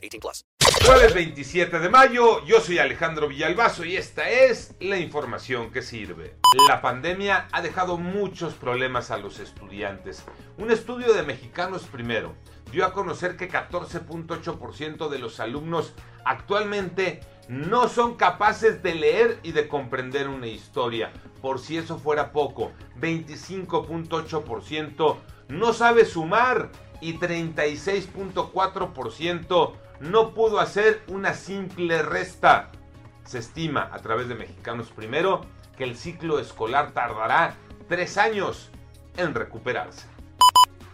18 plus. Jueves 27 de mayo, yo soy Alejandro Villalbazo y esta es la información que sirve. La pandemia ha dejado muchos problemas a los estudiantes. Un estudio de Mexicanos Primero dio a conocer que 14.8% de los alumnos actualmente no son capaces de leer y de comprender una historia. Por si eso fuera poco, 25.8% no sabe sumar y 36.4% no pudo hacer una simple resta. Se estima a través de Mexicanos Primero que el ciclo escolar tardará tres años en recuperarse.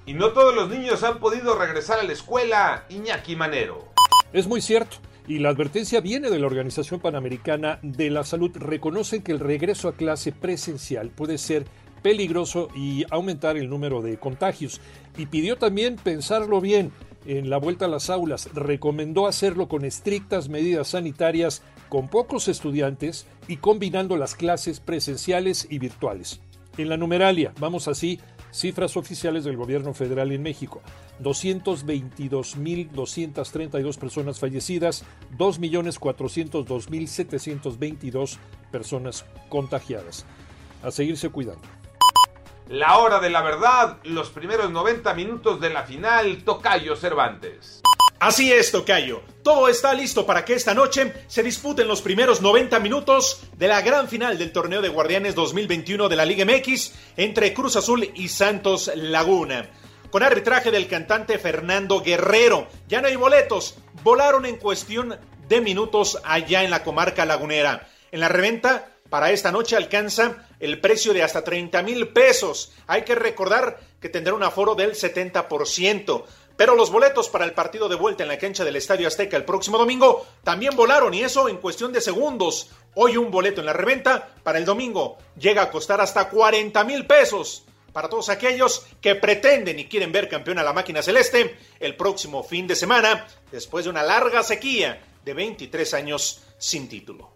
Y no todos los niños han podido regresar a la escuela, Iñaki Manero. Es muy cierto. Y la advertencia viene de la Organización Panamericana de la Salud. Reconocen que el regreso a clase presencial puede ser peligroso y aumentar el número de contagios. Y pidió también pensarlo bien en la vuelta a las aulas. Recomendó hacerlo con estrictas medidas sanitarias, con pocos estudiantes y combinando las clases presenciales y virtuales. En la numeralia, vamos así, cifras oficiales del gobierno federal en México. 222.232 personas fallecidas, 2.402.722 personas contagiadas. A seguirse cuidando. La hora de la verdad, los primeros 90 minutos de la final, Tocayo Cervantes. Así es, Tocayo. Todo está listo para que esta noche se disputen los primeros 90 minutos de la gran final del torneo de Guardianes 2021 de la Liga MX entre Cruz Azul y Santos Laguna. Con arbitraje del cantante Fernando Guerrero. Ya no hay boletos. Volaron en cuestión de minutos allá en la comarca lagunera. En la reventa, para esta noche alcanza el precio de hasta 30 mil pesos. Hay que recordar que tendrá un aforo del 70%. Pero los boletos para el partido de vuelta en la cancha del Estadio Azteca el próximo domingo también volaron y eso en cuestión de segundos. Hoy un boleto en la reventa para el domingo llega a costar hasta 40 mil pesos. Para todos aquellos que pretenden y quieren ver campeón a la máquina celeste el próximo fin de semana, después de una larga sequía de 23 años sin título.